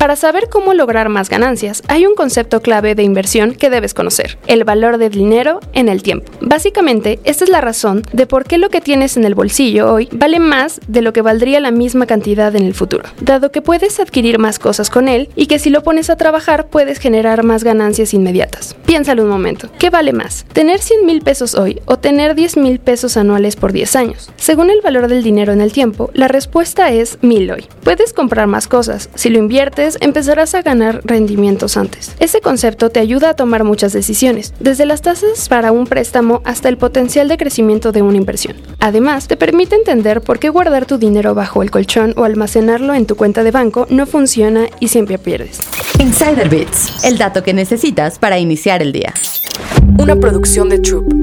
Para saber cómo lograr más ganancias, hay un concepto clave de inversión que debes conocer, el valor del dinero en el tiempo. Básicamente, esta es la razón de por qué lo que tienes en el bolsillo hoy vale más de lo que valdría la misma cantidad en el futuro, dado que puedes adquirir más cosas con él y que si lo pones a trabajar puedes generar más ganancias inmediatas. Piénsalo un momento, ¿qué vale más? ¿Tener 100 mil pesos hoy o tener 10 mil pesos anuales por 10 años? Según el valor del dinero en el tiempo, la respuesta es mil hoy. Puedes comprar más cosas, si lo inviertes empezarás a ganar rendimientos antes. Ese concepto te ayuda a tomar muchas decisiones, desde las tasas para un préstamo hasta el potencial de crecimiento de una inversión. Además, te permite entender por qué guardar tu dinero bajo el colchón o almacenarlo en tu cuenta de banco no funciona y siempre pierdes. Insider Bits, el dato que necesitas para iniciar el día. Una producción de Troop.